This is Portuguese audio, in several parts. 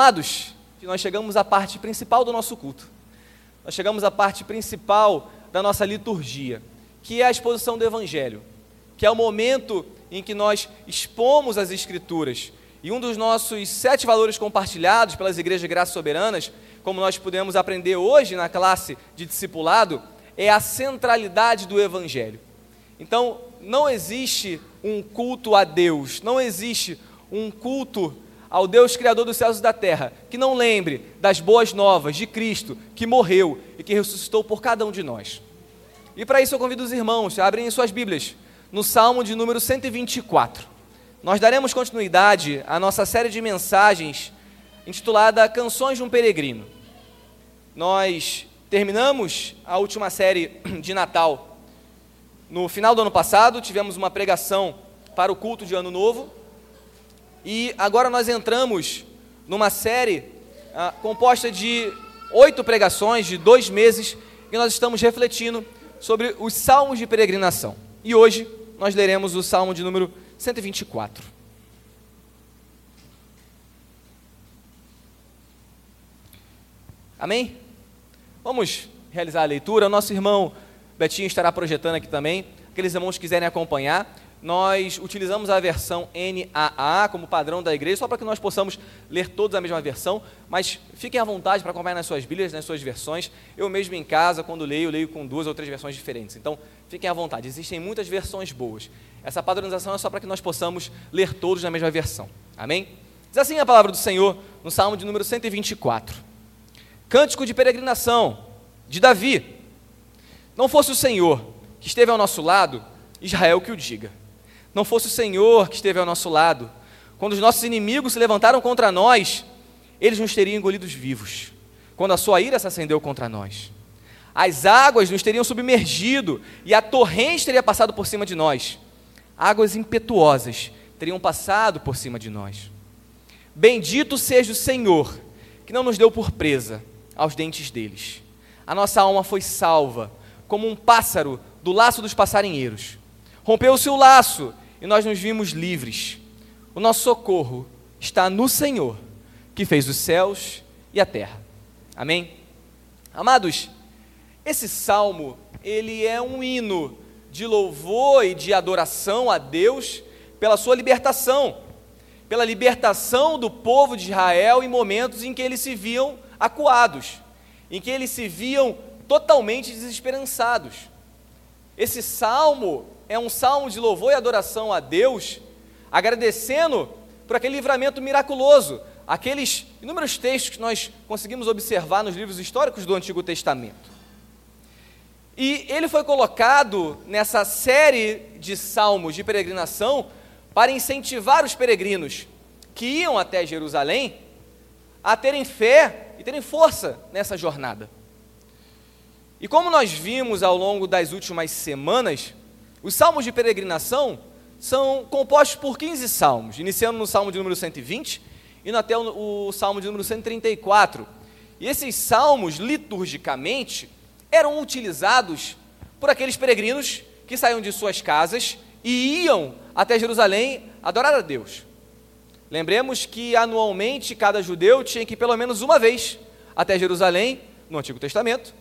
Amados, nós chegamos à parte principal do nosso culto. Nós chegamos à parte principal da nossa liturgia, que é a exposição do Evangelho, que é o momento em que nós expomos as Escrituras. E um dos nossos sete valores compartilhados pelas igrejas de graças soberanas, como nós pudemos aprender hoje na classe de discipulado, é a centralidade do Evangelho. Então, não existe um culto a Deus, não existe um culto ao Deus Criador dos céus e da terra, que não lembre das boas novas de Cristo, que morreu e que ressuscitou por cada um de nós. E para isso eu convido os irmãos a abrirem suas Bíblias no Salmo de número 124. Nós daremos continuidade à nossa série de mensagens intitulada Canções de um Peregrino. Nós terminamos a última série de Natal. No final do ano passado, tivemos uma pregação para o culto de Ano Novo e agora nós entramos numa série ah, composta de oito pregações, de dois meses, e nós estamos refletindo sobre os salmos de peregrinação. E hoje nós leremos o salmo de número 124. Amém? Vamos realizar a leitura. O nosso irmão Betinho estará projetando aqui também. Aqueles irmãos que quiserem acompanhar, nós utilizamos a versão NAA como padrão da igreja, só para que nós possamos ler todos a mesma versão, mas fiquem à vontade para acompanhar nas suas Bíblias, nas suas versões. Eu mesmo em casa, quando leio, leio com duas ou três versões diferentes. Então, fiquem à vontade, existem muitas versões boas. Essa padronização é só para que nós possamos ler todos na mesma versão. Amém? Diz assim a palavra do Senhor no Salmo de número 124. Cântico de peregrinação de Davi. Não fosse o Senhor que esteve ao nosso lado, Israel que o diga não fosse o Senhor que esteve ao nosso lado, quando os nossos inimigos se levantaram contra nós, eles nos teriam engolidos vivos, quando a sua ira se acendeu contra nós. As águas nos teriam submergido e a torrente teria passado por cima de nós. Águas impetuosas teriam passado por cima de nós. Bendito seja o Senhor, que não nos deu por presa aos dentes deles. A nossa alma foi salva, como um pássaro do laço dos passarinheiros. Rompeu-se o laço e nós nos vimos livres. O nosso socorro está no Senhor, que fez os céus e a terra. Amém? Amados, esse salmo, ele é um hino de louvor e de adoração a Deus pela sua libertação, pela libertação do povo de Israel em momentos em que eles se viam acuados, em que eles se viam totalmente desesperançados. Esse salmo é um salmo de louvor e adoração a Deus, agradecendo por aquele livramento miraculoso, aqueles inúmeros textos que nós conseguimos observar nos livros históricos do Antigo Testamento. E ele foi colocado nessa série de salmos de peregrinação para incentivar os peregrinos que iam até Jerusalém a terem fé e terem força nessa jornada. E como nós vimos ao longo das últimas semanas, os salmos de peregrinação são compostos por 15 salmos, iniciando no salmo de número 120 e até o, o salmo de número 134. E esses salmos, liturgicamente, eram utilizados por aqueles peregrinos que saíam de suas casas e iam até Jerusalém adorar a Deus. Lembremos que anualmente cada judeu tinha que ir pelo menos uma vez até Jerusalém, no Antigo Testamento,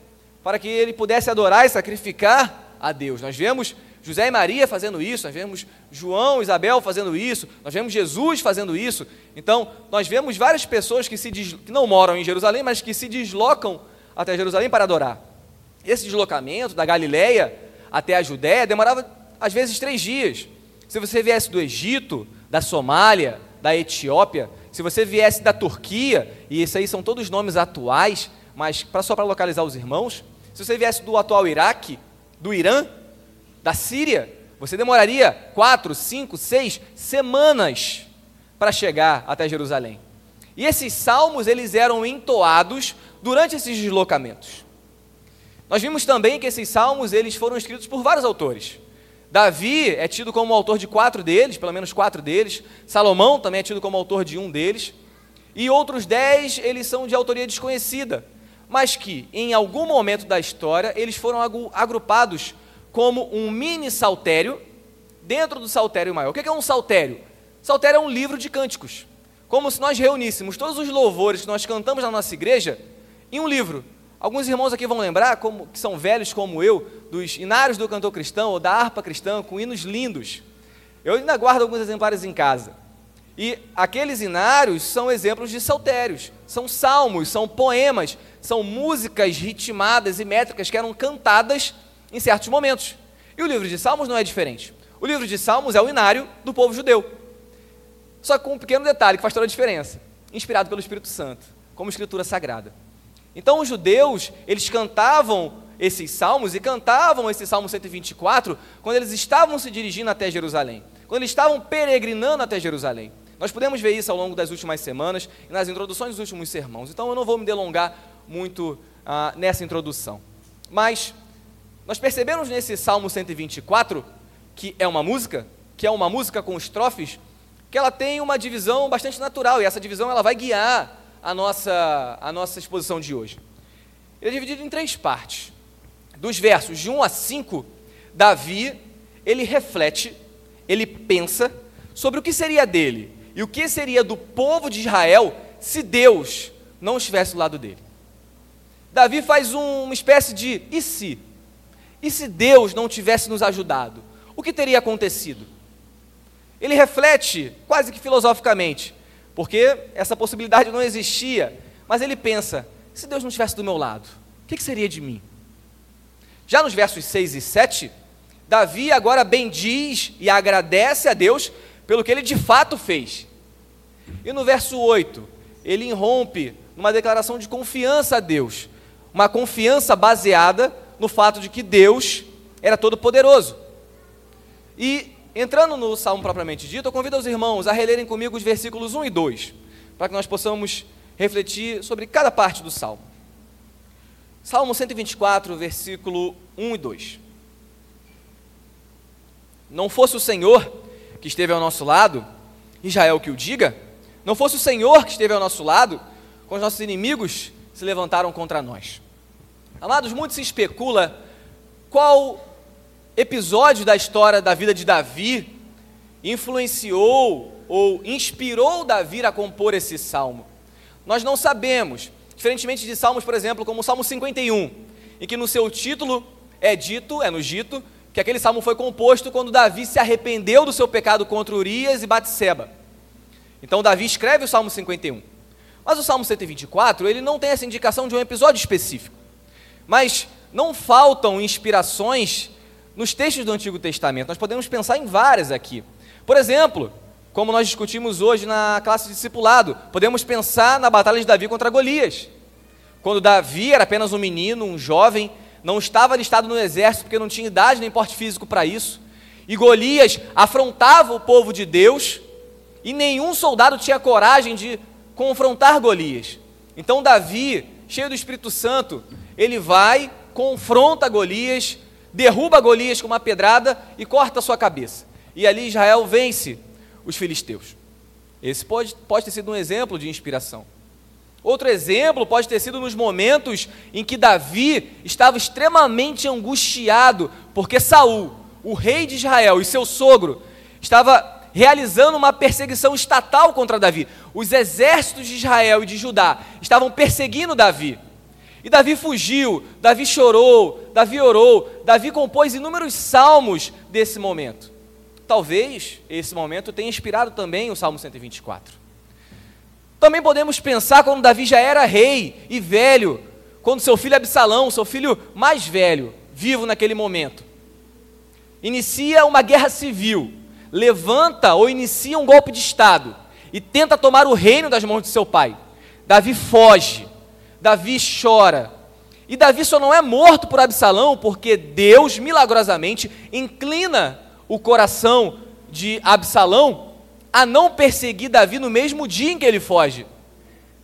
para que ele pudesse adorar e sacrificar a Deus. Nós vemos José e Maria fazendo isso, nós vemos João e Isabel fazendo isso, nós vemos Jesus fazendo isso. Então, nós vemos várias pessoas que, se que não moram em Jerusalém, mas que se deslocam até Jerusalém para adorar. Esse deslocamento da Galileia até a Judéia demorava às vezes três dias. Se você viesse do Egito, da Somália, da Etiópia, se você viesse da Turquia, e esses aí são todos nomes atuais, mas só para localizar os irmãos, se você viesse do atual Iraque, do Irã, da Síria, você demoraria quatro, cinco, seis semanas para chegar até Jerusalém. E esses salmos eles eram entoados durante esses deslocamentos. Nós vimos também que esses salmos eles foram escritos por vários autores. Davi é tido como autor de quatro deles, pelo menos quatro deles. Salomão também é tido como autor de um deles. E outros dez eles são de autoria desconhecida, mas que em algum momento da história eles foram agrupados como um mini saltério dentro do saltério maior. O que é um saltério? Saltério é um livro de cânticos, como se nós reuníssemos todos os louvores que nós cantamos na nossa igreja em um livro. Alguns irmãos aqui vão lembrar, como, que são velhos como eu, dos inários do cantor cristão ou da harpa cristã, com hinos lindos. Eu ainda guardo alguns exemplares em casa. E aqueles inários são exemplos de saltérios, são salmos, são poemas, são músicas ritmadas e métricas que eram cantadas em certos momentos. E o livro de Salmos não é diferente. O livro de Salmos é o inário do povo judeu. Só com um pequeno detalhe que faz toda a diferença. Inspirado pelo Espírito Santo, como escritura sagrada. Então os judeus, eles cantavam esses salmos e cantavam esse Salmo 124 quando eles estavam se dirigindo até Jerusalém, quando eles estavam peregrinando até Jerusalém. Nós podemos ver isso ao longo das últimas semanas e nas introduções dos últimos sermãos. Então eu não vou me delongar muito ah, nessa introdução. Mas nós percebemos nesse Salmo 124 que é uma música, que é uma música com estrofes, que ela tem uma divisão bastante natural e essa divisão ela vai guiar a nossa, a nossa exposição de hoje. Ele é dividido em três partes. Dos versos de 1 a 5, Davi, ele reflete, ele pensa sobre o que seria dele e o que seria do povo de Israel se Deus não estivesse do lado dele. Davi faz um, uma espécie de e se? E se Deus não tivesse nos ajudado? O que teria acontecido? Ele reflete quase que filosoficamente, porque essa possibilidade não existia, mas ele pensa: se Deus não estivesse do meu lado, o que, seria de mim? Já nos versos 6 e 7, Davi agora bendiz e agradece a Deus pelo que ele de fato fez. E no verso 8, ele irrompe numa declaração de confiança a Deus, uma confiança baseada no fato de que Deus era todo-poderoso. E entrando no salmo propriamente dito, eu convido os irmãos a relerem comigo os versículos 1 e 2, para que nós possamos refletir sobre cada parte do salmo. Salmo 124, versículo 1 e 2. Não fosse o Senhor que esteve ao nosso lado, Israel que o diga, não fosse o Senhor que esteve ao nosso lado, quando os nossos inimigos se levantaram contra nós. Amados, muito se especula qual episódio da história da vida de Davi influenciou ou inspirou Davi a compor esse salmo. Nós não sabemos, diferentemente de salmos, por exemplo, como o Salmo 51, em que no seu título é dito, é no dito, que aquele salmo foi composto quando Davi se arrependeu do seu pecado contra Urias e Batseba. Então Davi escreve o Salmo 51. Mas o Salmo 124, ele não tem essa indicação de um episódio específico. Mas não faltam inspirações nos textos do Antigo Testamento. Nós podemos pensar em várias aqui. Por exemplo, como nós discutimos hoje na classe de discipulado, podemos pensar na batalha de Davi contra Golias. Quando Davi era apenas um menino, um jovem, não estava listado no exército porque não tinha idade nem porte físico para isso. E Golias afrontava o povo de Deus e nenhum soldado tinha coragem de confrontar Golias. Então Davi, cheio do Espírito Santo, ele vai, confronta Golias, derruba Golias com uma pedrada e corta a sua cabeça. E ali Israel vence os filisteus. Esse pode, pode ter sido um exemplo de inspiração. Outro exemplo pode ter sido nos momentos em que Davi estava extremamente angustiado, porque Saul, o rei de Israel e seu sogro, estava realizando uma perseguição estatal contra Davi. Os exércitos de Israel e de Judá estavam perseguindo Davi. E Davi fugiu, Davi chorou, Davi orou, Davi compôs inúmeros salmos desse momento. Talvez esse momento tenha inspirado também o Salmo 124. Também podemos pensar quando Davi já era rei e velho, quando seu filho Absalão, seu filho mais velho, vivo naquele momento, inicia uma guerra civil levanta ou inicia um golpe de Estado e tenta tomar o reino das mãos de seu pai. Davi foge, Davi chora. E Davi só não é morto por Absalão porque Deus milagrosamente inclina o coração de Absalão a não perseguir Davi no mesmo dia em que ele foge.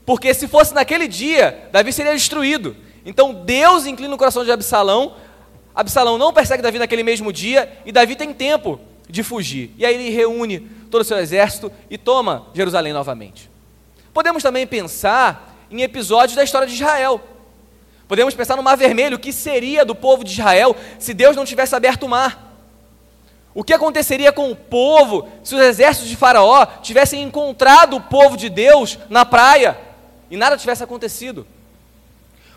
Porque se fosse naquele dia, Davi seria destruído. Então Deus inclina o coração de Absalão. Absalão não persegue Davi naquele mesmo dia e Davi tem tempo de fugir. E aí ele reúne todo o seu exército e toma Jerusalém novamente. Podemos também pensar em episódios da história de Israel. Podemos pensar no Mar Vermelho, o que seria do povo de Israel se Deus não tivesse aberto o mar? O que aconteceria com o povo se os exércitos de Faraó tivessem encontrado o povo de Deus na praia e nada tivesse acontecido?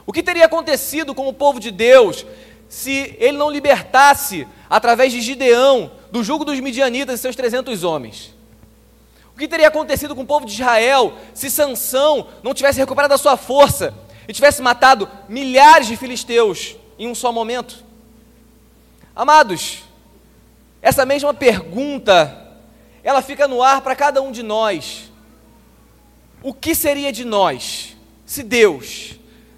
O que teria acontecido com o povo de Deus se ele não libertasse, através de Gideão, do jugo dos midianitas e seus 300 homens? O que teria acontecido com o povo de Israel se Sansão não tivesse recuperado a sua força e tivesse matado milhares de filisteus em um só momento? Amados, essa mesma pergunta, ela fica no ar para cada um de nós. O que seria de nós se Deus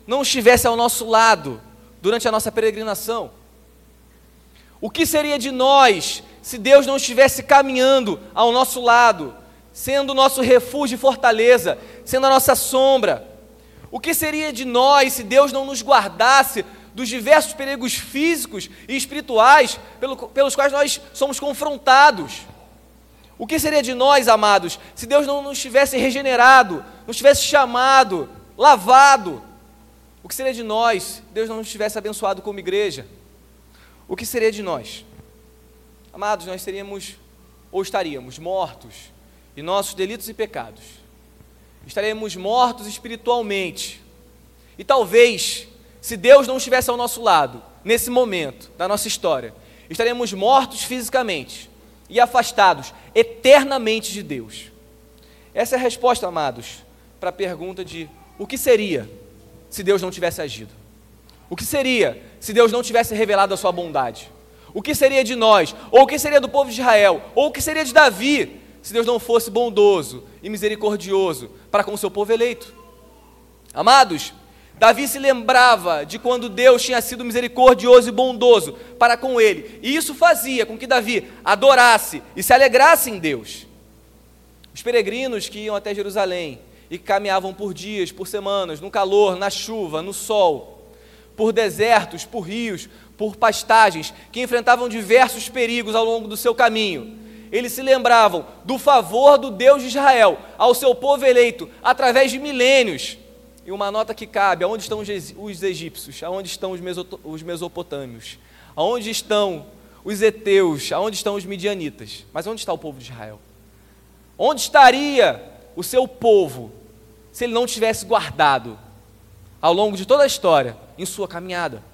não estivesse ao nosso lado durante a nossa peregrinação? O que seria de nós se Deus não estivesse caminhando ao nosso lado, sendo o nosso refúgio e fortaleza, sendo a nossa sombra? O que seria de nós se Deus não nos guardasse dos diversos perigos físicos e espirituais pelo, pelos quais nós somos confrontados. O que seria de nós, amados, se Deus não nos tivesse regenerado, nos tivesse chamado, lavado? O que seria de nós se Deus não nos tivesse abençoado como igreja? O que seria de nós? Amados, nós seríamos ou estaríamos mortos em nossos delitos e pecados. Estaremos mortos espiritualmente. E talvez se Deus não estivesse ao nosso lado, nesse momento da nossa história, estaremos mortos fisicamente e afastados eternamente de Deus. Essa é a resposta, amados, para a pergunta de o que seria se Deus não tivesse agido? O que seria se Deus não tivesse revelado a sua bondade? O que seria de nós? Ou o que seria do povo de Israel? Ou o que seria de Davi se Deus não fosse bondoso e misericordioso para com o seu povo eleito? Amados, Davi se lembrava de quando Deus tinha sido misericordioso e bondoso para com ele, e isso fazia com que Davi adorasse e se alegrasse em Deus. Os peregrinos que iam até Jerusalém e caminhavam por dias, por semanas, no calor, na chuva, no sol, por desertos, por rios, por pastagens, que enfrentavam diversos perigos ao longo do seu caminho. Eles se lembravam do favor do Deus de Israel ao seu povo eleito através de milênios e uma nota que cabe: aonde estão os egípcios? Aonde estão os mesopotâmios? Aonde estão os heteus? Aonde estão os midianitas? Mas onde está o povo de Israel? Onde estaria o seu povo se ele não tivesse guardado ao longo de toda a história em sua caminhada?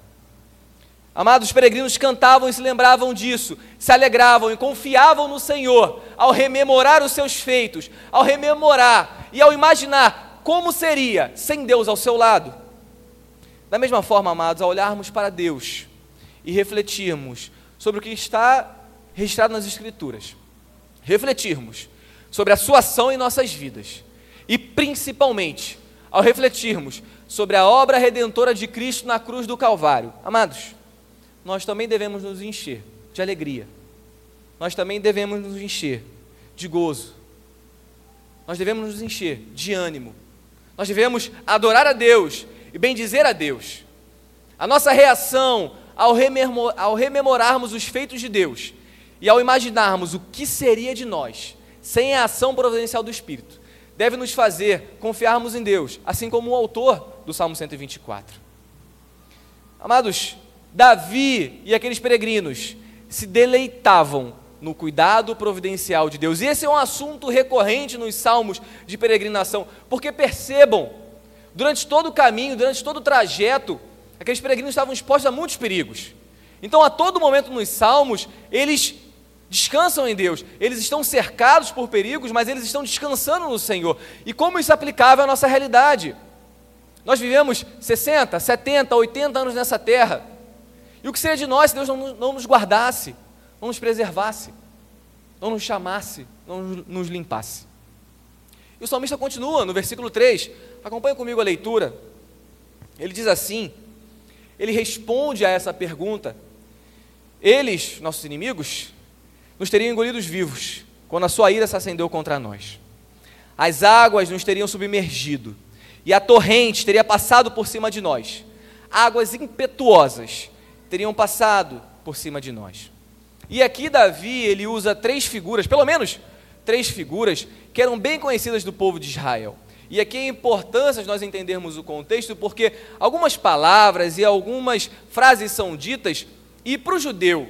Amados peregrinos cantavam e se lembravam disso, se alegravam e confiavam no Senhor ao rememorar os seus feitos, ao rememorar e ao imaginar como seria sem Deus ao seu lado? Da mesma forma, amados, ao olharmos para Deus e refletirmos sobre o que está registrado nas Escrituras, refletirmos sobre a sua ação em nossas vidas e, principalmente, ao refletirmos sobre a obra redentora de Cristo na cruz do Calvário, amados, nós também devemos nos encher de alegria, nós também devemos nos encher de gozo, nós devemos nos encher de ânimo nós devemos adorar a Deus e bendizer a Deus. A nossa reação ao, rememor, ao rememorarmos os feitos de Deus e ao imaginarmos o que seria de nós sem a ação providencial do Espírito, deve nos fazer confiarmos em Deus, assim como o autor do Salmo 124. Amados, Davi e aqueles peregrinos se deleitavam no cuidado providencial de Deus. E esse é um assunto recorrente nos salmos de peregrinação, porque percebam, durante todo o caminho, durante todo o trajeto, aqueles peregrinos estavam expostos a muitos perigos. Então, a todo momento nos salmos, eles descansam em Deus. Eles estão cercados por perigos, mas eles estão descansando no Senhor. E como isso é aplicável à nossa realidade? Nós vivemos 60, 70, 80 anos nessa terra. E o que seria de nós se Deus não, não nos guardasse? não nos preservasse, não nos chamasse, não nos limpasse. E o salmista continua no versículo 3, acompanha comigo a leitura. Ele diz assim: ele responde a essa pergunta. Eles, nossos inimigos, nos teriam engolidos vivos quando a sua ira se acendeu contra nós. As águas nos teriam submergido e a torrente teria passado por cima de nós. Águas impetuosas teriam passado por cima de nós. E aqui Davi, ele usa três figuras, pelo menos três figuras, que eram bem conhecidas do povo de Israel. E aqui a importância nós entendermos o contexto, porque algumas palavras e algumas frases são ditas, e para o judeu,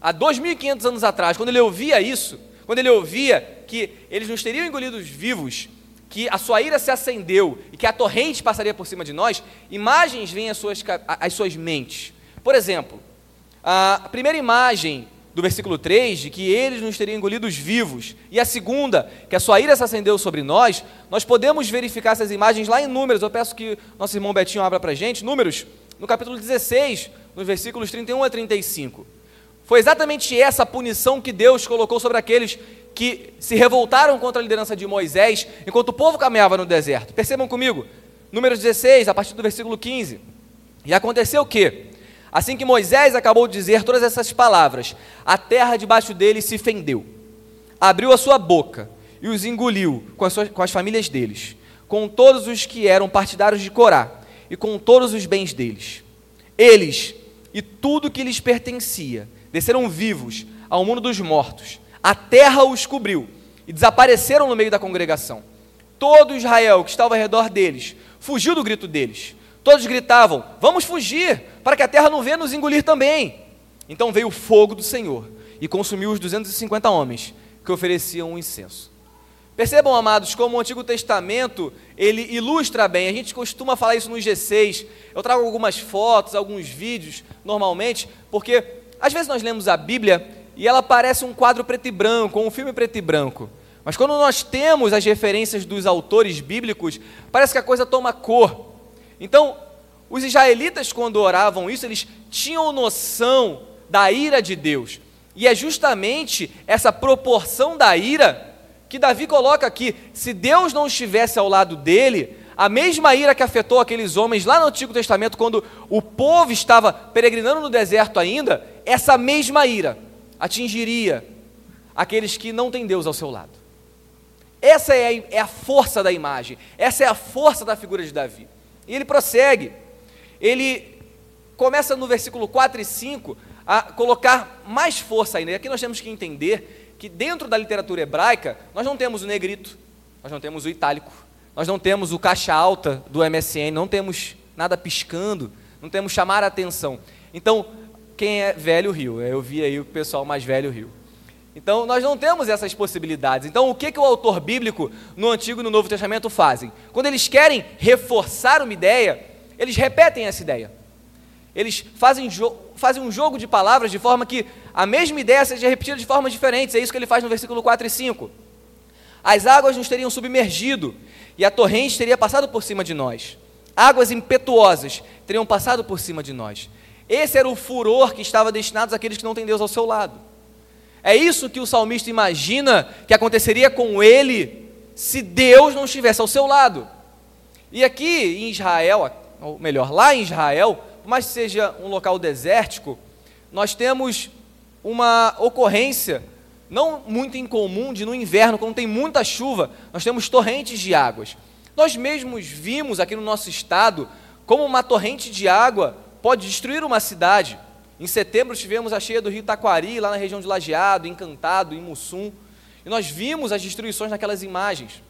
há 2.500 anos atrás, quando ele ouvia isso, quando ele ouvia que eles nos teriam engolidos vivos, que a sua ira se acendeu e que a torrente passaria por cima de nós, imagens vêm às suas, às suas mentes. Por exemplo, a primeira imagem do versículo 3, de que eles nos teriam engolidos vivos, e a segunda, que a sua ira se acendeu sobre nós, nós podemos verificar essas imagens lá em Números. Eu peço que nosso irmão Betinho abra para a gente. Números, no capítulo 16, nos versículos 31 a 35. Foi exatamente essa punição que Deus colocou sobre aqueles que se revoltaram contra a liderança de Moisés enquanto o povo caminhava no deserto. Percebam comigo, Números 16, a partir do versículo 15. E aconteceu o que? Assim que Moisés acabou de dizer todas essas palavras, a terra debaixo dele se fendeu, abriu a sua boca e os engoliu com as, suas, com as famílias deles, com todos os que eram partidários de Corá e com todos os bens deles. Eles e tudo que lhes pertencia desceram vivos ao mundo dos mortos. A terra os cobriu e desapareceram no meio da congregação. Todo Israel que estava ao redor deles fugiu do grito deles. Todos gritavam: Vamos fugir, para que a terra não venha nos engolir também. Então veio o fogo do Senhor e consumiu os 250 homens que ofereciam o incenso. Percebam, amados, como o Antigo Testamento ele ilustra bem. A gente costuma falar isso no G6. Eu trago algumas fotos, alguns vídeos, normalmente, porque às vezes nós lemos a Bíblia e ela parece um quadro preto e branco, um filme preto e branco. Mas quando nós temos as referências dos autores bíblicos, parece que a coisa toma cor. Então, os israelitas, quando oravam isso, eles tinham noção da ira de Deus. E é justamente essa proporção da ira que Davi coloca aqui. Se Deus não estivesse ao lado dele, a mesma ira que afetou aqueles homens lá no Antigo Testamento, quando o povo estava peregrinando no deserto ainda, essa mesma ira atingiria aqueles que não têm Deus ao seu lado. Essa é a, é força da imagem, essa é a força da figura de Davi. E ele prossegue, ele começa no versículo 4 e 5 a colocar mais força ainda. E aqui nós temos que entender que dentro da literatura hebraica, nós não temos o negrito, nós não temos o itálico, nós não temos o caixa alta do MSN, não temos nada piscando, não temos chamar a atenção. Então, quem é velho riu. Eu vi aí o pessoal mais velho riu. Então, nós não temos essas possibilidades. Então, o que, que o autor bíblico no Antigo e no Novo Testamento fazem? Quando eles querem reforçar uma ideia, eles repetem essa ideia. Eles fazem, fazem um jogo de palavras de forma que a mesma ideia seja repetida de formas diferentes. É isso que ele faz no versículo 4 e 5. As águas nos teriam submergido e a torrente teria passado por cima de nós. Águas impetuosas teriam passado por cima de nós. Esse era o furor que estava destinado àqueles que não têm Deus ao seu lado. É isso que o salmista imagina que aconteceria com ele se Deus não estivesse ao seu lado. E aqui em Israel, ou melhor, lá em Israel, por mais que seja um local desértico, nós temos uma ocorrência não muito incomum de no inverno, quando tem muita chuva, nós temos torrentes de águas. Nós mesmos vimos aqui no nosso estado como uma torrente de água pode destruir uma cidade. Em setembro tivemos a cheia do rio Taquari, lá na região de Lajeado, Encantado, em Mussum, e nós vimos as destruições naquelas imagens.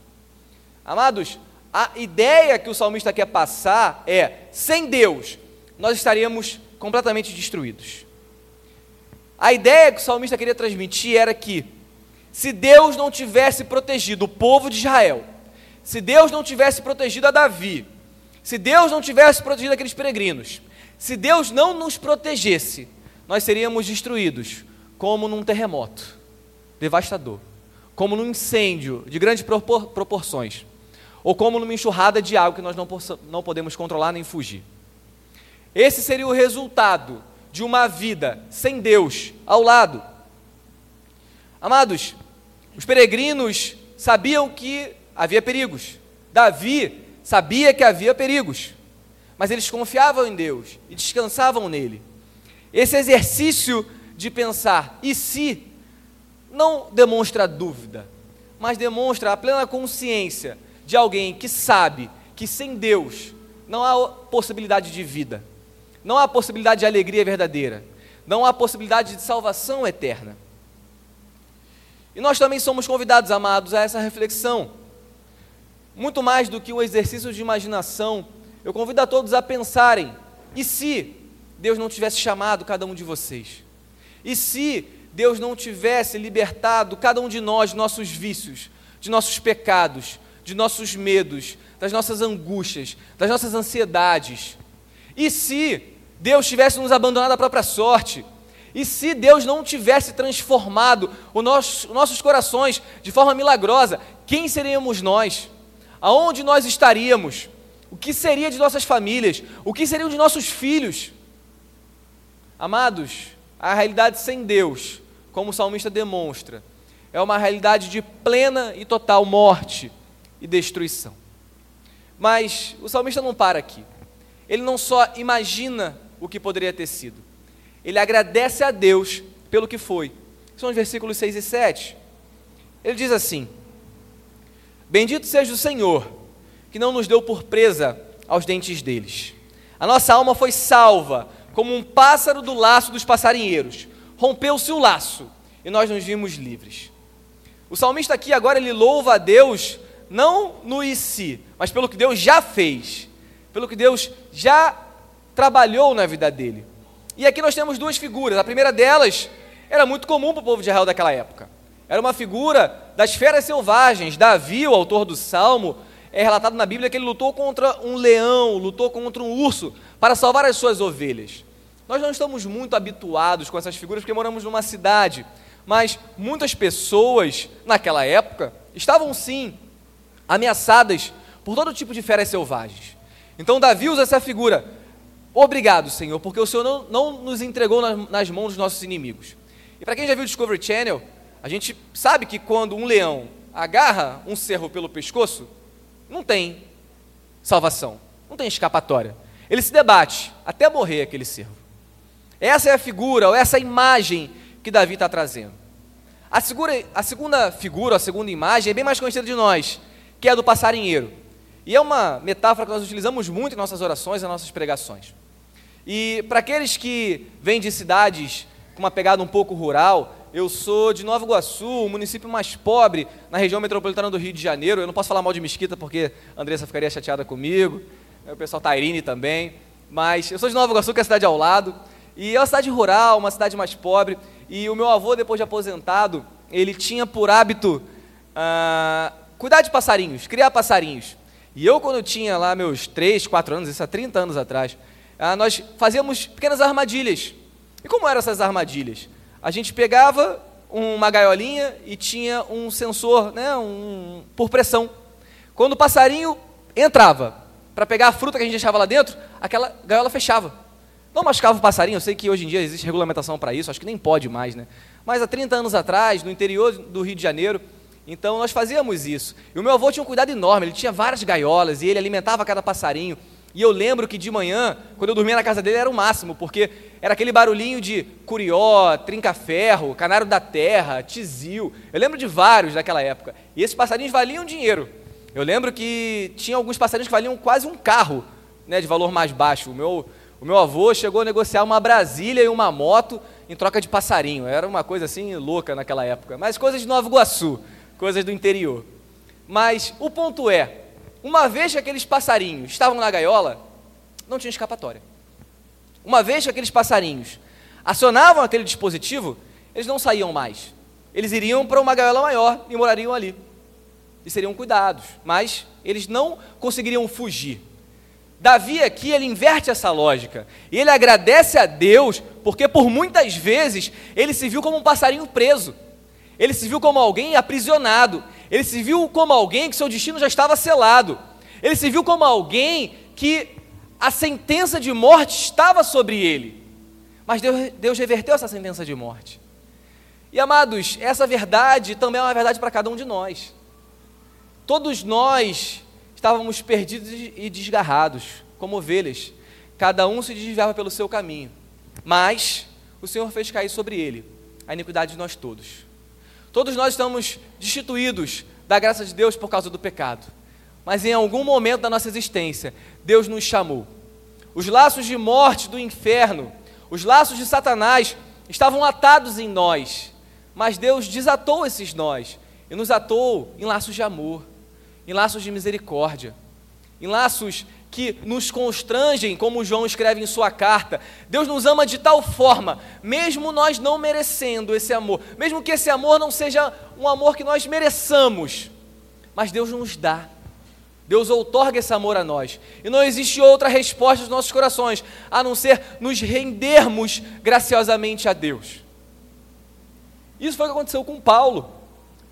Amados, a ideia que o salmista quer passar é: sem Deus, nós estaríamos completamente destruídos. A ideia que o salmista queria transmitir era que, se Deus não tivesse protegido o povo de Israel, se Deus não tivesse protegido a Davi, se Deus não tivesse protegido aqueles peregrinos, se Deus não nos protegesse, nós seríamos destruídos, como num terremoto devastador, como num incêndio de grandes propor proporções, ou como numa enxurrada de água que nós não, não podemos controlar nem fugir. Esse seria o resultado de uma vida sem Deus ao lado. Amados, os peregrinos sabiam que havia perigos. Davi sabia que havia perigos, mas eles confiavam em Deus e descansavam nele. Esse exercício de pensar, e se, não demonstra dúvida, mas demonstra a plena consciência de alguém que sabe que sem Deus não há possibilidade de vida. Não há possibilidade de alegria verdadeira. Não há possibilidade de salvação eterna. E nós também somos convidados, amados, a essa reflexão. Muito mais do que um exercício de imaginação, eu convido a todos a pensarem: e se Deus não tivesse chamado cada um de vocês? E se Deus não tivesse libertado cada um de nós de nossos vícios, de nossos pecados, de nossos medos, das nossas angústias, das nossas ansiedades? E se Deus tivesse nos abandonado à própria sorte? E se Deus não tivesse transformado os nossos, nossos corações de forma milagrosa, quem seríamos nós? Aonde nós estaríamos? O que seria de nossas famílias? O que seriam de nossos filhos? Amados, a realidade sem Deus, como o salmista demonstra, é uma realidade de plena e total morte e destruição. Mas o salmista não para aqui. Ele não só imagina o que poderia ter sido, ele agradece a Deus pelo que foi. São os versículos 6 e 7. Ele diz assim: Bendito seja o Senhor, que não nos deu por presa aos dentes deles. A nossa alma foi salva, como um pássaro do laço dos passarinheiros. Rompeu-se o laço e nós nos vimos livres. O salmista aqui agora ele louva a Deus não no e si, mas pelo que Deus já fez, pelo que Deus já trabalhou na vida dele. E aqui nós temos duas figuras. A primeira delas era muito comum para o povo de Israel daquela época. Era uma figura das feras selvagens. Davi, o autor do Salmo, é relatado na Bíblia que ele lutou contra um leão, lutou contra um urso para salvar as suas ovelhas. Nós não estamos muito habituados com essas figuras porque moramos numa cidade, mas muitas pessoas naquela época estavam sim ameaçadas por todo tipo de feras selvagens. Então Davi usa essa figura Obrigado, Senhor, porque o Senhor não, não nos entregou nas, nas mãos dos nossos inimigos. E para quem já viu o Discovery Channel, a gente sabe que quando um leão agarra um cervo pelo pescoço, não tem salvação, não tem escapatória. Ele se debate até morrer aquele cervo. Essa é a figura, ou essa imagem que Davi está trazendo. A, segura, a segunda figura, a segunda imagem é bem mais conhecida de nós, que é a do passarinheiro. E é uma metáfora que nós utilizamos muito em nossas orações e nossas pregações. E para aqueles que vêm de cidades com uma pegada um pouco rural, eu sou de Nova Iguaçu, o município mais pobre na região metropolitana do Rio de Janeiro. Eu não posso falar mal de Mesquita porque a Andressa ficaria chateada comigo, o pessoal Tairine também. Mas eu sou de Nova Iguaçu, que é a cidade ao lado. E é uma cidade rural, uma cidade mais pobre. E o meu avô, depois de aposentado, ele tinha por hábito ah, cuidar de passarinhos, criar passarinhos. E eu, quando tinha lá meus 3, 4 anos, isso há 30 anos atrás, ah, nós fazíamos pequenas armadilhas. E como eram essas armadilhas? A gente pegava uma gaiolinha e tinha um sensor né, um, por pressão. Quando o passarinho entrava para pegar a fruta que a gente deixava lá dentro, aquela gaiola fechava. Não machucava o passarinho, eu sei que hoje em dia existe regulamentação para isso, acho que nem pode mais, né? Mas há 30 anos atrás, no interior do Rio de Janeiro, então nós fazíamos isso. E o meu avô tinha um cuidado enorme, ele tinha várias gaiolas e ele alimentava cada passarinho. E eu lembro que de manhã, quando eu dormia na casa dele, era o máximo, porque era aquele barulhinho de curió, trinca-ferro, canário da terra, tizil. Eu lembro de vários daquela época. E esses passarinhos valiam dinheiro. Eu lembro que tinha alguns passarinhos que valiam quase um carro, né, de valor mais baixo. O meu, o meu avô chegou a negociar uma Brasília e uma moto em troca de passarinho. Era uma coisa assim louca naquela época. Mas coisas de Nova Iguaçu coisas do interior. Mas o ponto é, uma vez que aqueles passarinhos estavam na gaiola, não tinha escapatória. Uma vez que aqueles passarinhos acionavam aquele dispositivo, eles não saíam mais. Eles iriam para uma gaiola maior e morariam ali. E seriam cuidados, mas eles não conseguiriam fugir. Davi aqui, ele inverte essa lógica. E ele agradece a Deus, porque por muitas vezes ele se viu como um passarinho preso. Ele se viu como alguém aprisionado. Ele se viu como alguém que seu destino já estava selado. Ele se viu como alguém que a sentença de morte estava sobre ele. Mas Deus, Deus reverteu essa sentença de morte. E amados, essa verdade também é uma verdade para cada um de nós. Todos nós estávamos perdidos e desgarrados, como ovelhas. Cada um se desviava pelo seu caminho. Mas o Senhor fez cair sobre ele a iniquidade de nós todos. Todos nós estamos destituídos da graça de Deus por causa do pecado. Mas em algum momento da nossa existência, Deus nos chamou. Os laços de morte do inferno, os laços de Satanás estavam atados em nós, mas Deus desatou esses nós e nos atou em laços de amor, em laços de misericórdia, em laços que nos constrangem, como João escreve em sua carta. Deus nos ama de tal forma, mesmo nós não merecendo esse amor, mesmo que esse amor não seja um amor que nós mereçamos, mas Deus nos dá. Deus outorga esse amor a nós. E não existe outra resposta dos nossos corações a não ser nos rendermos graciosamente a Deus. Isso foi o que aconteceu com Paulo.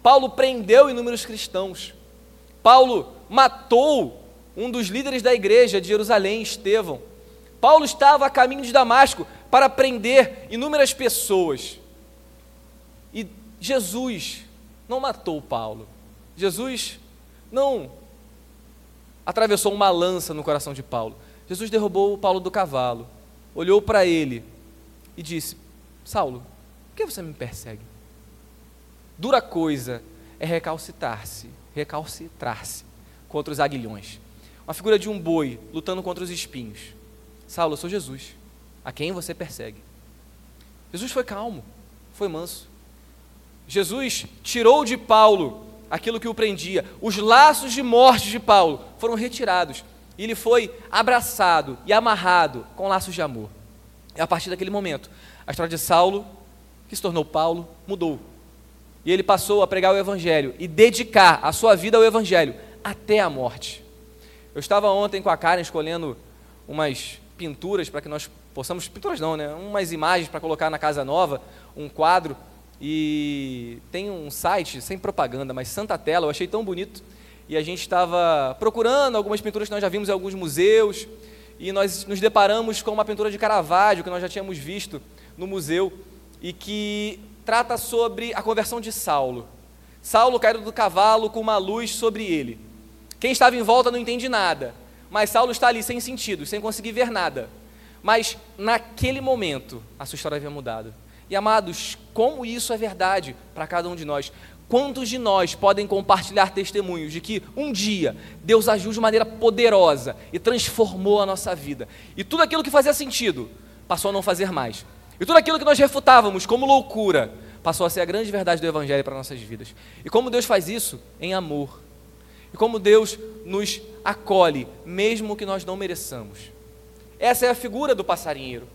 Paulo prendeu inúmeros cristãos. Paulo matou um dos líderes da igreja de Jerusalém, Estevão. Paulo estava a caminho de Damasco para prender inúmeras pessoas. E Jesus não matou Paulo. Jesus não atravessou uma lança no coração de Paulo. Jesus derrubou Paulo do cavalo, olhou para ele e disse: Saulo, por que você me persegue? Dura coisa é recalcitar-se, recalcitrar-se contra os aguilhões uma figura de um boi lutando contra os espinhos. Saulo, eu sou Jesus, a quem você persegue. Jesus foi calmo, foi manso. Jesus tirou de Paulo aquilo que o prendia. Os laços de morte de Paulo foram retirados. E ele foi abraçado e amarrado com laços de amor. E a partir daquele momento, a história de Saulo, que se tornou Paulo, mudou. E ele passou a pregar o Evangelho e dedicar a sua vida ao Evangelho até a morte. Eu estava ontem com a Karen escolhendo umas pinturas para que nós possamos, pinturas não, né? Umas imagens para colocar na casa nova, um quadro. E tem um site, sem propaganda, mas Santa Tela, eu achei tão bonito. E a gente estava procurando algumas pinturas que nós já vimos em alguns museus. E nós nos deparamos com uma pintura de Caravaggio, que nós já tínhamos visto no museu, e que trata sobre a conversão de Saulo. Saulo caído do cavalo com uma luz sobre ele. Quem estava em volta não entende nada, mas Saulo está ali sem sentido, sem conseguir ver nada. Mas naquele momento, a sua história havia mudado. E amados, como isso é verdade para cada um de nós? Quantos de nós podem compartilhar testemunhos de que um dia Deus agiu de maneira poderosa e transformou a nossa vida? E tudo aquilo que fazia sentido passou a não fazer mais. E tudo aquilo que nós refutávamos como loucura passou a ser a grande verdade do Evangelho para nossas vidas. E como Deus faz isso? Em amor e como Deus nos acolhe, mesmo que nós não mereçamos. Essa é a figura do passarinheiro.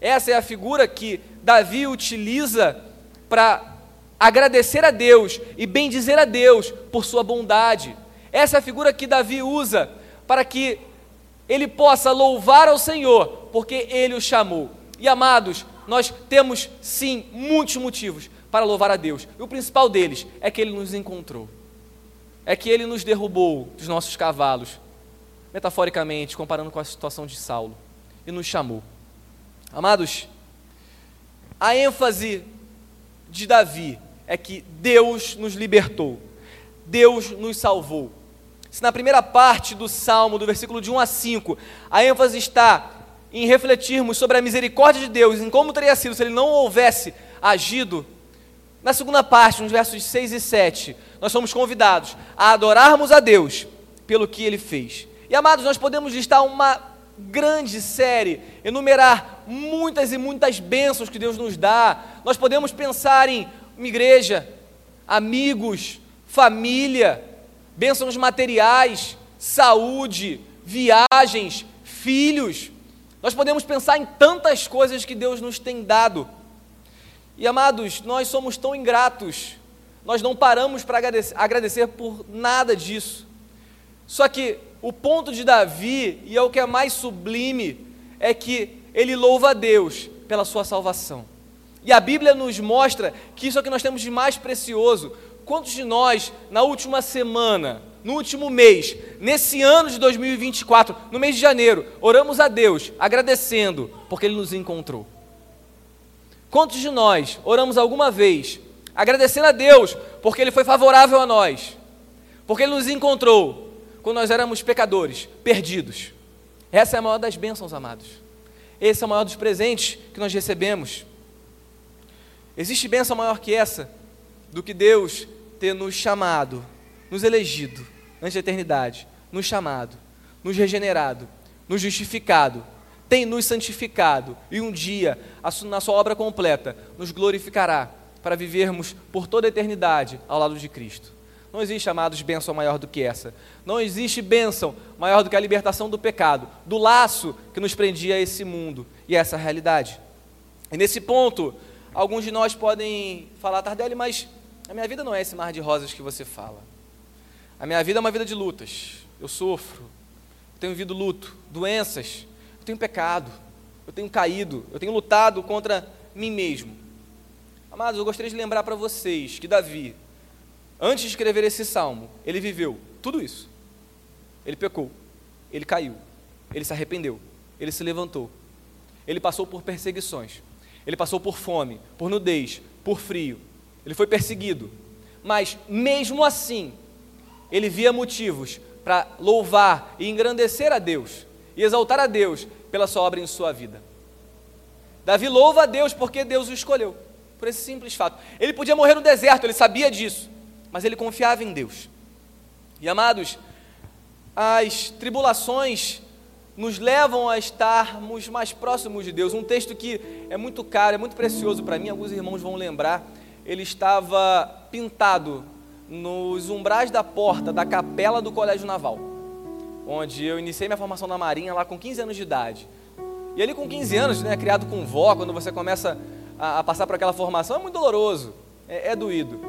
Essa é a figura que Davi utiliza para agradecer a Deus e bendizer a Deus por sua bondade. Essa é a figura que Davi usa para que ele possa louvar ao Senhor, porque ele o chamou. E amados, nós temos sim muitos motivos para louvar a Deus. E o principal deles é que ele nos encontrou é que ele nos derrubou dos nossos cavalos, metaforicamente, comparando com a situação de Saulo, e nos chamou. Amados, a ênfase de Davi é que Deus nos libertou, Deus nos salvou. Se na primeira parte do salmo, do versículo de 1 a 5, a ênfase está em refletirmos sobre a misericórdia de Deus, em como teria sido se ele não houvesse agido, na segunda parte, nos versos 6 e 7, nós somos convidados a adorarmos a Deus pelo que Ele fez. E amados, nós podemos listar uma grande série, enumerar muitas e muitas bênçãos que Deus nos dá. Nós podemos pensar em uma igreja, amigos, família, bênçãos materiais, saúde, viagens, filhos. Nós podemos pensar em tantas coisas que Deus nos tem dado. E amados, nós somos tão ingratos nós não paramos para agradecer, agradecer por nada disso. Só que o ponto de Davi, e é o que é mais sublime, é que ele louva a Deus pela sua salvação. E a Bíblia nos mostra que isso é o que nós temos de mais precioso. Quantos de nós, na última semana, no último mês, nesse ano de 2024, no mês de janeiro, oramos a Deus agradecendo porque Ele nos encontrou? Quantos de nós oramos alguma vez agradecendo a Deus, porque Ele foi favorável a nós, porque Ele nos encontrou quando nós éramos pecadores, perdidos. Essa é a maior das bênçãos, amados. Esse é o maior dos presentes que nós recebemos. Existe bênção maior que essa, do que Deus ter nos chamado, nos elegido, antes da eternidade, nos chamado, nos regenerado, nos justificado, tem nos santificado e um dia, na sua obra completa, nos glorificará para vivermos por toda a eternidade ao lado de Cristo. Não existe, amados, bênção maior do que essa. Não existe bênção maior do que a libertação do pecado, do laço que nos prendia a esse mundo e a essa realidade. E nesse ponto, alguns de nós podem falar, Tardelli, mas a minha vida não é esse mar de rosas que você fala. A minha vida é uma vida de lutas. Eu sofro, tenho vivido luto, doenças, tenho pecado, eu tenho caído, eu tenho lutado contra mim mesmo. Amados, eu gostaria de lembrar para vocês que Davi, antes de escrever esse salmo, ele viveu tudo isso. Ele pecou, ele caiu, ele se arrependeu, ele se levantou, ele passou por perseguições, ele passou por fome, por nudez, por frio, ele foi perseguido, mas mesmo assim, ele via motivos para louvar e engrandecer a Deus e exaltar a Deus pela sua obra em sua vida. Davi louva a Deus porque Deus o escolheu, por esse simples fato. Ele podia morrer no deserto, ele sabia disso, mas ele confiava em Deus. E amados, as tribulações nos levam a estarmos mais próximos de Deus. Um texto que é muito caro, é muito precioso para mim, alguns irmãos vão lembrar. Ele estava pintado nos umbrais da porta da capela do Colégio Naval, onde eu iniciei minha formação na Marinha lá com 15 anos de idade. E ali com 15 anos, né, criado com vó, quando você começa a, a passar por aquela formação, é muito doloroso, é, é doído.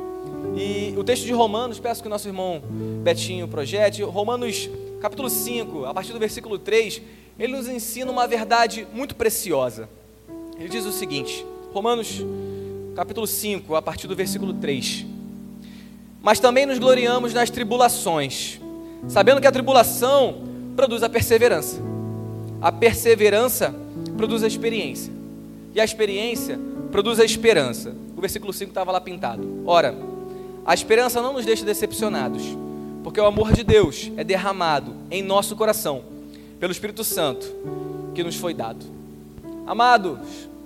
E o texto de Romanos, peço que o nosso irmão Betinho projete, Romanos capítulo 5, a partir do versículo 3, ele nos ensina uma verdade muito preciosa. Ele diz o seguinte, Romanos capítulo 5, a partir do versículo 3. Mas também nos gloriamos nas tribulações, sabendo que a tribulação produz a perseverança. A perseverança produz a experiência. E a experiência produz a esperança. O versículo 5 estava lá pintado. Ora, a esperança não nos deixa decepcionados, porque o amor de Deus é derramado em nosso coração pelo Espírito Santo que nos foi dado. Amados,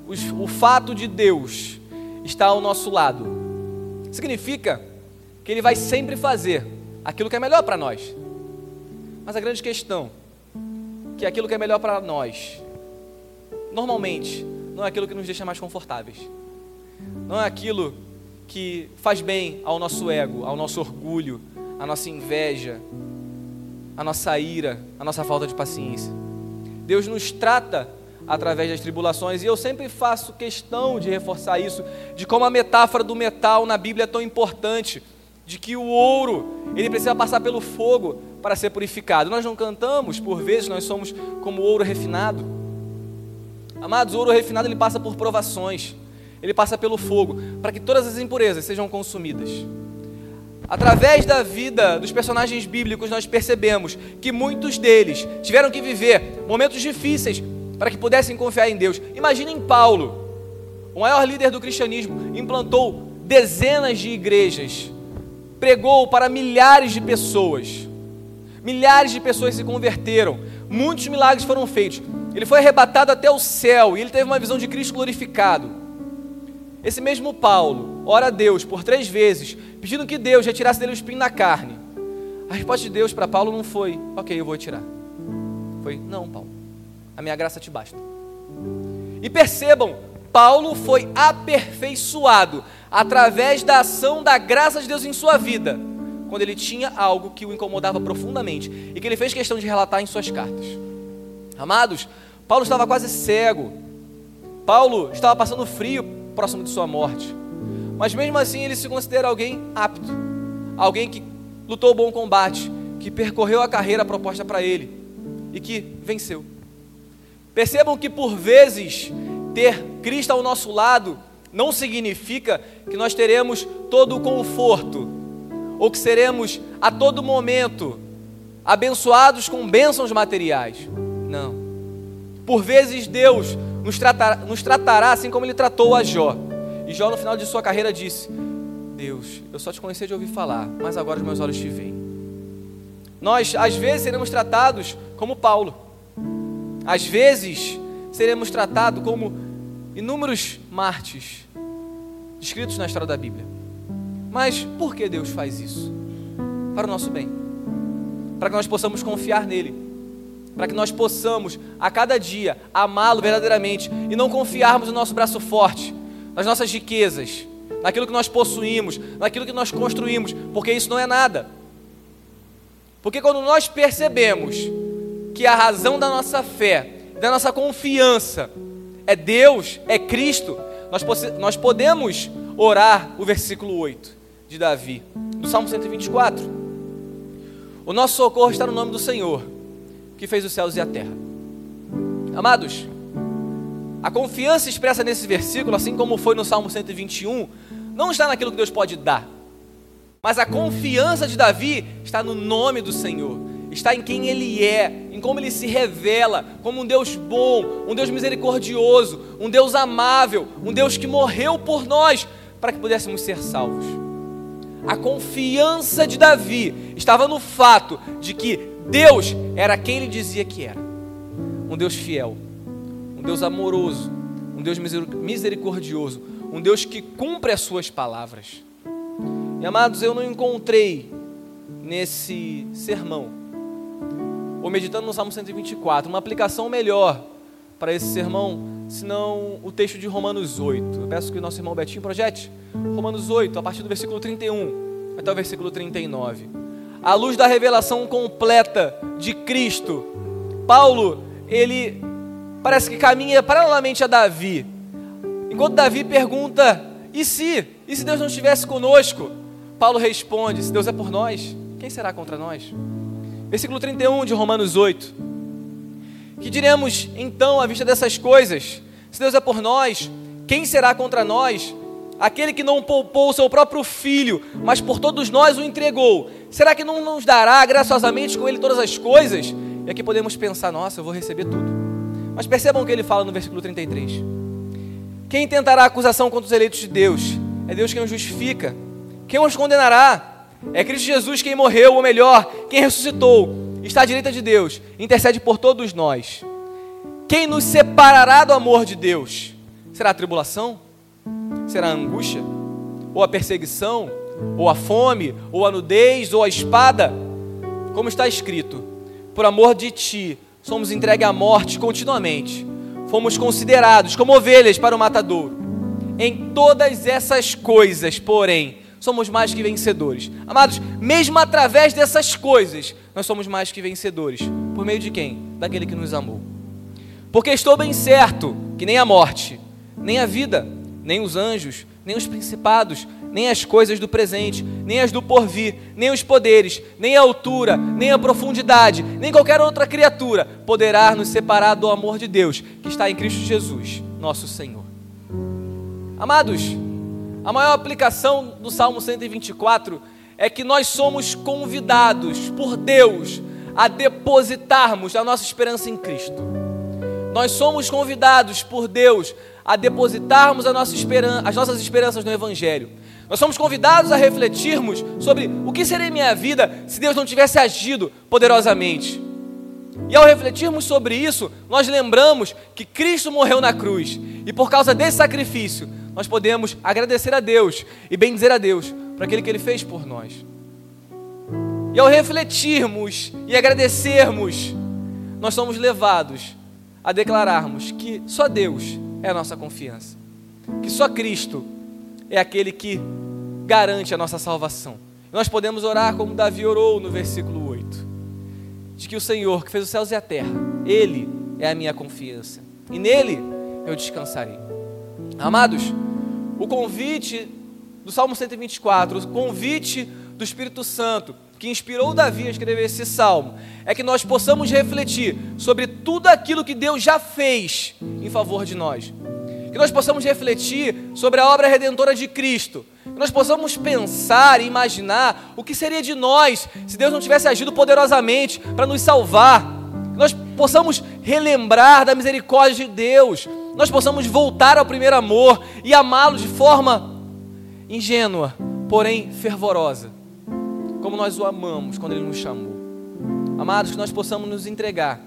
o fato de Deus estar ao nosso lado significa que Ele vai sempre fazer aquilo que é melhor para nós. Mas a grande questão que aquilo que é melhor para nós, normalmente, não é aquilo que nos deixa mais confortáveis. Não é aquilo que faz bem ao nosso ego, ao nosso orgulho, à nossa inveja, à nossa ira, à nossa falta de paciência. Deus nos trata através das tribulações, e eu sempre faço questão de reforçar isso, de como a metáfora do metal na Bíblia é tão importante, de que o ouro, ele precisa passar pelo fogo para ser purificado. Nós não cantamos, por vezes nós somos como ouro refinado. Amados, o ouro refinado ele passa por provações, ele passa pelo fogo, para que todas as impurezas sejam consumidas. Através da vida dos personagens bíblicos, nós percebemos que muitos deles tiveram que viver momentos difíceis para que pudessem confiar em Deus. Imaginem Paulo, o maior líder do cristianismo, implantou dezenas de igrejas, pregou para milhares de pessoas. Milhares de pessoas se converteram, muitos milagres foram feitos. Ele foi arrebatado até o céu e ele teve uma visão de Cristo glorificado. Esse mesmo Paulo ora a Deus por três vezes, pedindo que Deus retirasse dele o espinho na carne. A resposta de Deus para Paulo não foi, ok, eu vou tirar. Foi, não, Paulo, a minha graça te basta. E percebam, Paulo foi aperfeiçoado através da ação da graça de Deus em sua vida, quando ele tinha algo que o incomodava profundamente e que ele fez questão de relatar em suas cartas. Amados, Paulo estava quase cego. Paulo estava passando frio próximo de sua morte. Mas mesmo assim ele se considera alguém apto, alguém que lutou o bom combate, que percorreu a carreira proposta para ele e que venceu. Percebam que por vezes ter Cristo ao nosso lado não significa que nós teremos todo o conforto ou que seremos a todo momento abençoados com bênçãos materiais. Não. Por vezes Deus nos, nos tratará assim como ele tratou a Jó. E Jó, no final de sua carreira, disse: Deus, eu só te conhecia de ouvir falar, mas agora os meus olhos te veem. Nós, às vezes, seremos tratados como Paulo, às vezes, seremos tratados como inúmeros mártires descritos na história da Bíblia. Mas por que Deus faz isso? Para o nosso bem, para que nós possamos confiar nele para que nós possamos a cada dia amá-lo verdadeiramente e não confiarmos no nosso braço forte, nas nossas riquezas, naquilo que nós possuímos, naquilo que nós construímos, porque isso não é nada. Porque quando nós percebemos que a razão da nossa fé, da nossa confiança é Deus, é Cristo, nós, nós podemos orar o versículo 8 de Davi, do Salmo 124. O nosso socorro está no nome do Senhor, que fez os céus e a terra. Amados, a confiança expressa nesse versículo, assim como foi no Salmo 121, não está naquilo que Deus pode dar, mas a confiança de Davi está no nome do Senhor, está em quem Ele é, em como Ele se revela como um Deus bom, um Deus misericordioso, um Deus amável, um Deus que morreu por nós para que pudéssemos ser salvos. A confiança de Davi estava no fato de que Deus era quem ele dizia que era: um Deus fiel, um Deus amoroso, um Deus misericordioso, um Deus que cumpre as suas palavras. E amados, eu não encontrei nesse sermão, ou meditando no Salmo 124, uma aplicação melhor para esse sermão, senão o texto de Romanos 8. Eu peço que o nosso irmão Betinho projete Romanos 8, a partir do versículo 31 até o versículo 39. À luz da revelação completa de Cristo, Paulo, ele parece que caminha paralelamente a Davi. Enquanto Davi pergunta: e se? E se Deus não estivesse conosco? Paulo responde: Se Deus é por nós, quem será contra nós? Versículo 31 de Romanos 8. Que diremos então à vista dessas coisas? Se Deus é por nós, quem será contra nós? Aquele que não poupou o seu próprio filho, mas por todos nós o entregou, será que não nos dará graciosamente com ele todas as coisas? E aqui podemos pensar: nossa, eu vou receber tudo. Mas percebam o que ele fala no versículo 33. Quem tentará acusação contra os eleitos de Deus? É Deus quem os justifica. Quem os condenará? É Cristo Jesus quem morreu, ou melhor, quem ressuscitou, está à direita de Deus, intercede por todos nós. Quem nos separará do amor de Deus? Será a tribulação? Será a angústia? Ou a perseguição? Ou a fome? Ou a nudez? Ou a espada? Como está escrito: Por amor de ti, somos entregues à morte continuamente. Fomos considerados como ovelhas para o matadouro. Em todas essas coisas, porém, somos mais que vencedores. Amados, mesmo através dessas coisas, nós somos mais que vencedores. Por meio de quem? Daquele que nos amou. Porque estou bem certo que nem a morte, nem a vida, nem os anjos, nem os principados, nem as coisas do presente, nem as do porvir, nem os poderes, nem a altura, nem a profundidade, nem qualquer outra criatura poderá nos separar do amor de Deus que está em Cristo Jesus, nosso Senhor. Amados, a maior aplicação do Salmo 124 é que nós somos convidados por Deus a depositarmos a nossa esperança em Cristo. Nós somos convidados por Deus a depositarmos a nossa as nossas esperanças no Evangelho. Nós somos convidados a refletirmos sobre o que seria minha vida se Deus não tivesse agido poderosamente. E ao refletirmos sobre isso, nós lembramos que Cristo morreu na cruz, e por causa desse sacrifício, nós podemos agradecer a Deus e bendizer a Deus por aquele que Ele fez por nós. E ao refletirmos e agradecermos, nós somos levados a declararmos que só Deus é a nossa confiança, que só Cristo é aquele que garante a nossa salvação. Nós podemos orar como Davi orou no versículo 8, de que o Senhor que fez os céus e a terra, Ele é a minha confiança, e nele eu descansarei. Amados, o convite do Salmo 124, o convite do Espírito Santo, que inspirou Davi a escrever esse salmo, é que nós possamos refletir sobre tudo aquilo que Deus já fez em favor de nós. Que nós possamos refletir sobre a obra redentora de Cristo. Que nós possamos pensar e imaginar o que seria de nós se Deus não tivesse agido poderosamente para nos salvar que nós possamos relembrar da misericórdia de Deus, nós possamos voltar ao primeiro amor e amá-lo de forma ingênua, porém fervorosa, como nós o amamos quando Ele nos chamou. Amados, que nós possamos nos entregar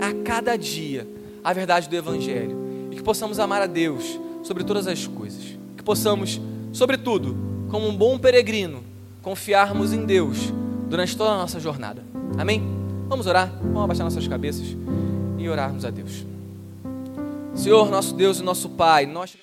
a cada dia a verdade do Evangelho e que possamos amar a Deus sobre todas as coisas, que possamos, sobretudo, como um bom peregrino, confiarmos em Deus durante toda a nossa jornada. Amém? Vamos orar? Vamos abaixar nossas cabeças e orarmos a Deus. Senhor, nosso Deus e nosso Pai, nós.